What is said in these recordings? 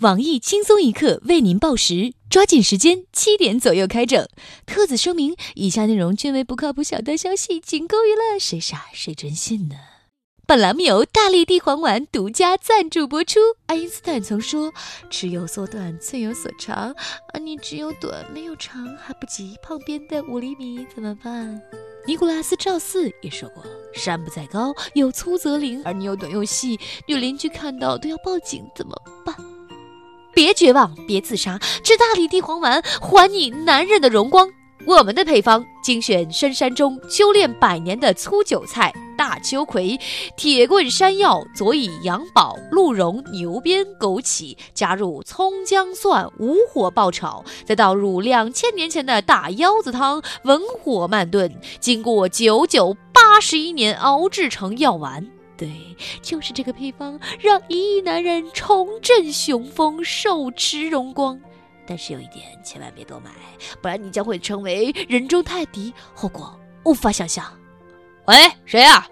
网易轻松一刻为您报时，抓紧时间，七点左右开整。特此声明：以下内容均为不靠谱小道消息，仅供娱乐，谁傻谁真信呢？本栏目由大力地黄丸独家赞助播出。爱因斯坦曾说：“尺有所短，寸有所长。”而你只有短没有长，还不及旁边的五厘米，怎么办？尼古拉斯赵四也说过：“山不在高，有粗则灵。”而你又短又细，女邻居看到都要报警，怎么办？别绝望，别自杀，吃大力地黄丸，还你男人的荣光。我们的配方精选深山中修炼百年的粗韭菜、大秋葵、铁棍山药，佐以羊宝、鹿茸、牛鞭、枸杞，加入葱姜蒜，无火爆炒，再倒入两千年前的大腰子汤，文火慢炖，经过九九八十一年熬制成药丸。对，就是这个配方，让一亿男人重振雄风，手持荣光。但是有一点，千万别多买，不然你将会成为人中泰迪，后果无法想象。喂，谁呀？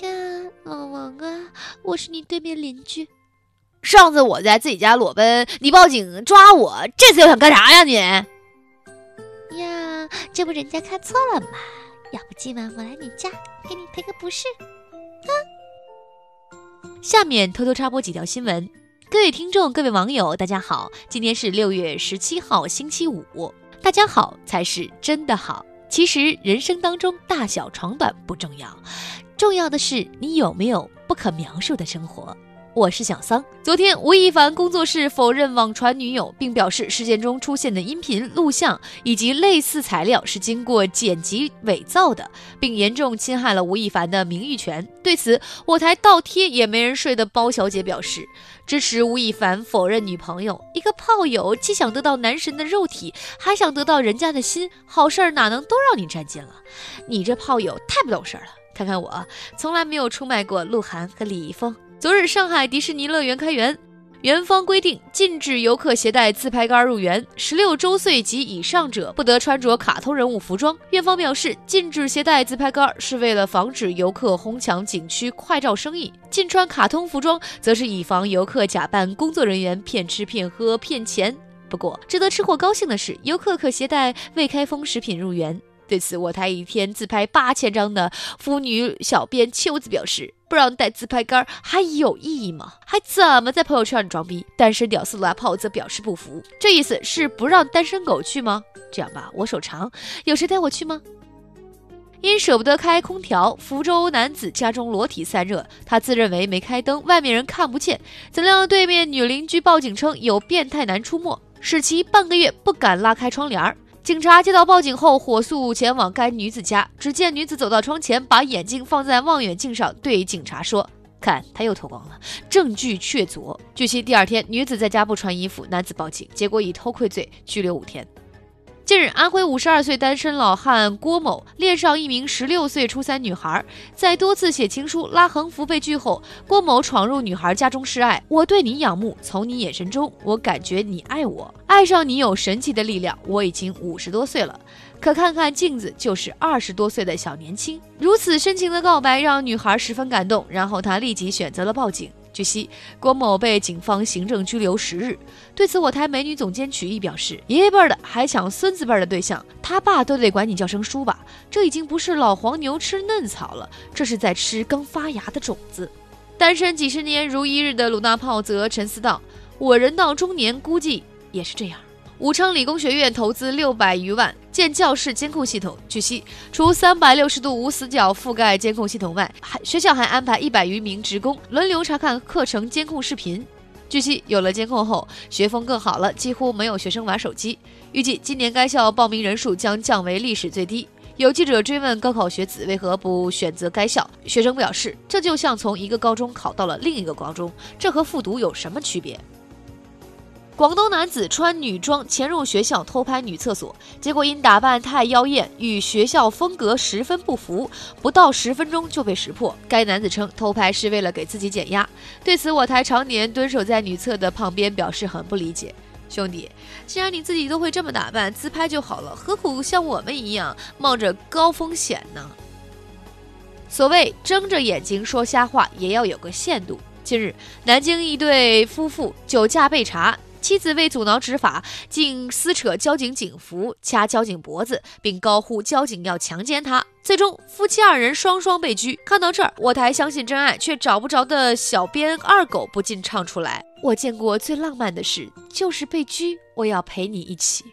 呀，老王啊，我是你对面邻居。上次我在自己家裸奔，你报警抓我，这次又想干啥呀你？呀，这不人家看错了吗？要不今晚我来你家，给你赔个不是。哼下面偷偷插播几条新闻，各位听众、各位网友，大家好，今天是六月十七号，星期五，大家好才是真的好。其实人生当中大小长短不重要，重要的是你有没有不可描述的生活。我是小桑。昨天，吴亦凡工作室否认网传女友，并表示事件中出现的音频录像以及类似材料是经过剪辑伪造的，并严重侵害了吴亦凡的名誉权。对此，我台倒贴也没人睡的包小姐表示支持吴亦凡否认女朋友。一个炮友既想得到男神的肉体，还想得到人家的心，好事儿哪能都让你占尽了？你这炮友太不懂事儿了！看看我，从来没有出卖过鹿晗和李易峰。昨日，上海迪士尼乐园开园，园方规定禁止游客携带自拍杆入园，十六周岁及以上者不得穿着卡通人物服装。院方表示，禁止携带自拍杆是为了防止游客哄抢景区快照生意，禁穿卡通服装则是以防游客假扮工作人员骗吃骗喝骗钱。不过，值得吃货高兴的是，游客可携带未开封食品入园。对此，我台一天自拍八千张的妇女小编秋子表示：“不让带自拍杆还有意义吗？还怎么在朋友圈里装逼？”单身屌丝拉炮则表示不服，这意思是不让单身狗去吗？这样吧，我手长，有谁带我去吗？因舍不得开空调，福州男子家中裸体散热，他自认为没开灯，外面人看不见。怎料对面女邻居报警称有变态男出没，使其半个月不敢拉开窗帘儿。警察接到报警后，火速前往该女子家。只见女子走到窗前，把眼镜放在望远镜上，对警察说：“看，他又脱光了，证据确凿。”据悉，第二天女子在家不穿衣服，男子报警，结果以偷窥罪拘留五天。近日，安徽五十二岁单身老汉郭某恋上一名十六岁初三女孩，在多次写情书、拉横幅被拒后，郭某闯入女孩家中示爱。我对你仰慕，从你眼神中，我感觉你爱我，爱上你有神奇的力量。我已经五十多岁了，可看看镜子，就是二十多岁的小年轻。如此深情的告白让女孩十分感动，然后她立即选择了报警。据悉，郭某被警方行政拘留十日。对此，我台美女总监曲艺表示：“爷爷辈的还抢孙子辈的对象，他爸都得管你叫声叔吧？这已经不是老黄牛吃嫩草了，这是在吃刚发芽的种子。”单身几十年如一日的鲁大炮则沉思道：“我人到中年，估计也是这样。”武昌理工学院投资六百余万建教室监控系统。据悉，除三百六十度无死角覆盖监控系统外，还学校还安排一百余名职工轮流查看课程监控视频。据悉，有了监控后，学风更好了，几乎没有学生玩手机。预计今年该校报名人数将降为历史最低。有记者追问高考学子为何不选择该校，学生表示：“这就像从一个高中考到了另一个高中，这和复读有什么区别？”广东男子穿女装潜入学校偷拍女厕所，结果因打扮太妖艳，与学校风格十分不符，不到十分钟就被识破。该男子称偷拍是为了给自己减压。对此，我台常年蹲守在女厕的旁边表示很不理解：“兄弟，既然你自己都会这么打扮，自拍就好了，何苦像我们一样冒着高风险呢？”所谓睁着眼睛说瞎话，也要有个限度。近日，南京一对夫妇酒驾被查。妻子为阻挠执法，竟撕扯交警警服、掐交警脖子，并高呼交警要强奸她。最终，夫妻二人双双被拘。看到这儿，我台相信真爱却找不着的小编二狗不禁唱出来：“我见过最浪漫的事，就是被拘。我要陪你一起。”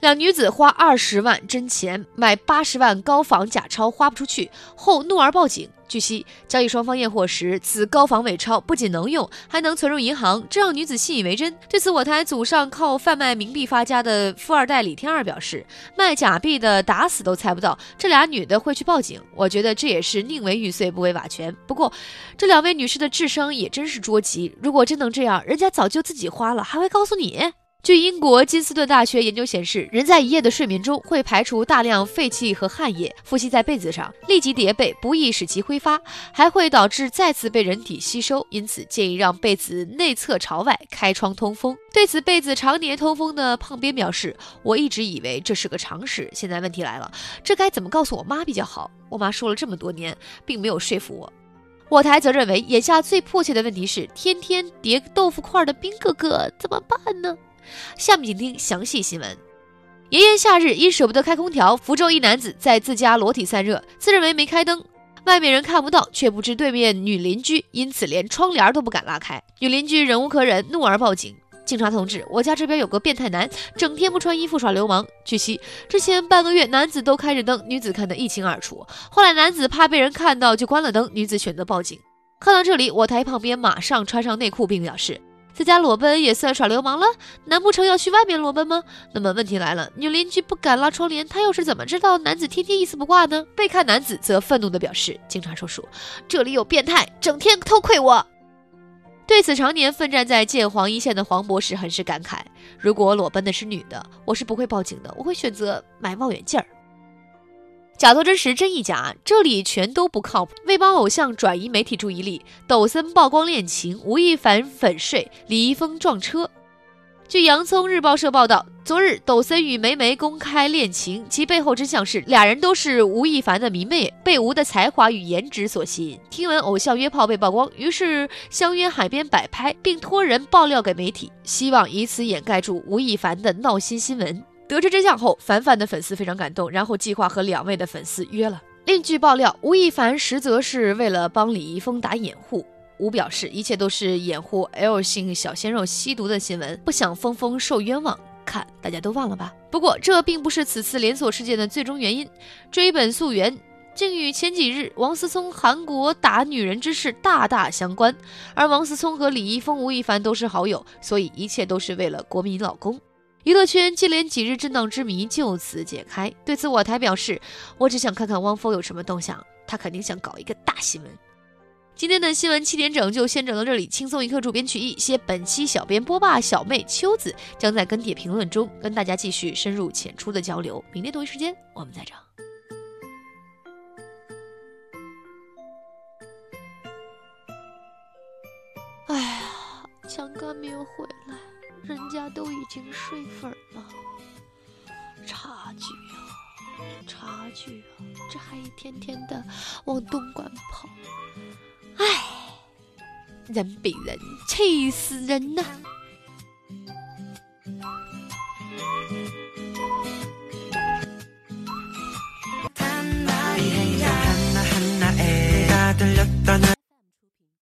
两女子花二十万真钱买八十万高仿假钞，花不出去后怒而报警。据悉，交易双方验货时，此高仿伪钞不仅能用，还能存入银行，这让女子信以为真。对此，我台祖上靠贩卖冥币发家的富二代李天二表示：“卖假币的打死都猜不到这俩女的会去报警，我觉得这也是宁为玉碎不为瓦全。不过，这两位女士的智商也真是捉急，如果真能这样，人家早就自己花了，还会告诉你？”据英国金斯顿大学研究显示，人在一夜的睡眠中会排除大量废气和汗液，呼吸在被子上立即叠被，不易使其挥发，还会导致再次被人体吸收。因此，建议让被子内侧朝外，开窗通风。对此，被子常年通风的胖编表示：“我一直以为这是个常识，现在问题来了，这该怎么告诉我妈比较好？我妈说了这么多年，并没有说服我。”我台则认为，眼下最迫切的问题是，天天叠豆腐块的兵哥哥怎么办呢？下面请听详细新闻。炎炎夏日，因舍不得开空调，福州一男子在自家裸体散热，自认为没开灯，外面人看不到，却不知对面女邻居因此连窗帘都不敢拉开。女邻居忍无可忍，怒而报警。警察同志，我家这边有个变态男，整天不穿衣服耍流氓。据悉，之前半个月男子都开着灯，女子看得一清二楚。后来男子怕被人看到，就关了灯，女子选择报警。看到这里，我台旁边马上穿上内裤，并表示。在家裸奔也算耍流氓了？难不成要去外面裸奔吗？那么问题来了，女邻居不敢拉窗帘，她又是怎么知道男子天天一丝不挂呢？被看男子则愤怒地表示：“警察叔叔，这里有变态，整天偷窥我。”对此，常年奋战在建黄一线的黄博士很是感慨：“如果裸奔的是女的，我是不会报警的，我会选择买望远镜儿。”假作真实，真亦假，这里全都不靠谱。为帮偶像转移媒体注意力，抖森曝光恋情，吴亦凡粉睡，李易峰撞车。据洋葱日报社报道，昨日抖森与梅梅公开恋情，其背后真相是俩人都是吴亦凡的迷妹，被吴的才华与颜值所吸引。听闻偶像约炮被曝光，于是相约海边摆拍，并托人爆料给媒体，希望以此掩盖住吴亦凡的闹心新闻。得知真相后，凡凡的粉丝非常感动，然后计划和两位的粉丝约了。另据爆料，吴亦凡实则是为了帮李易峰打掩护。吴表示，一切都是掩护 L 姓小鲜肉吸毒的新闻，不想峰峰受冤枉。看，大家都忘了吧？不过，这并不是此次连锁事件的最终原因。追本溯源，竟与前几日王思聪韩国打女人之事大大相关。而王思聪和李易峰、吴亦凡都是好友，所以一切都是为了国民老公。娱乐圈接连几日震荡之谜就此解开。对此，我台表示，我只想看看汪峰有什么动向，他肯定想搞一个大新闻。今天的新闻七点整就先整到这里，轻松一刻，主编曲艺，谢本期小编波霸小妹秋子将在跟帖评论中跟大家继续深入浅出的交流。明天同一时间我们再整。哎呀，强哥没有回来。人家都已经睡粉了，差距啊，差距啊，这还一天天的往东莞跑，唉，人比人气死人呐！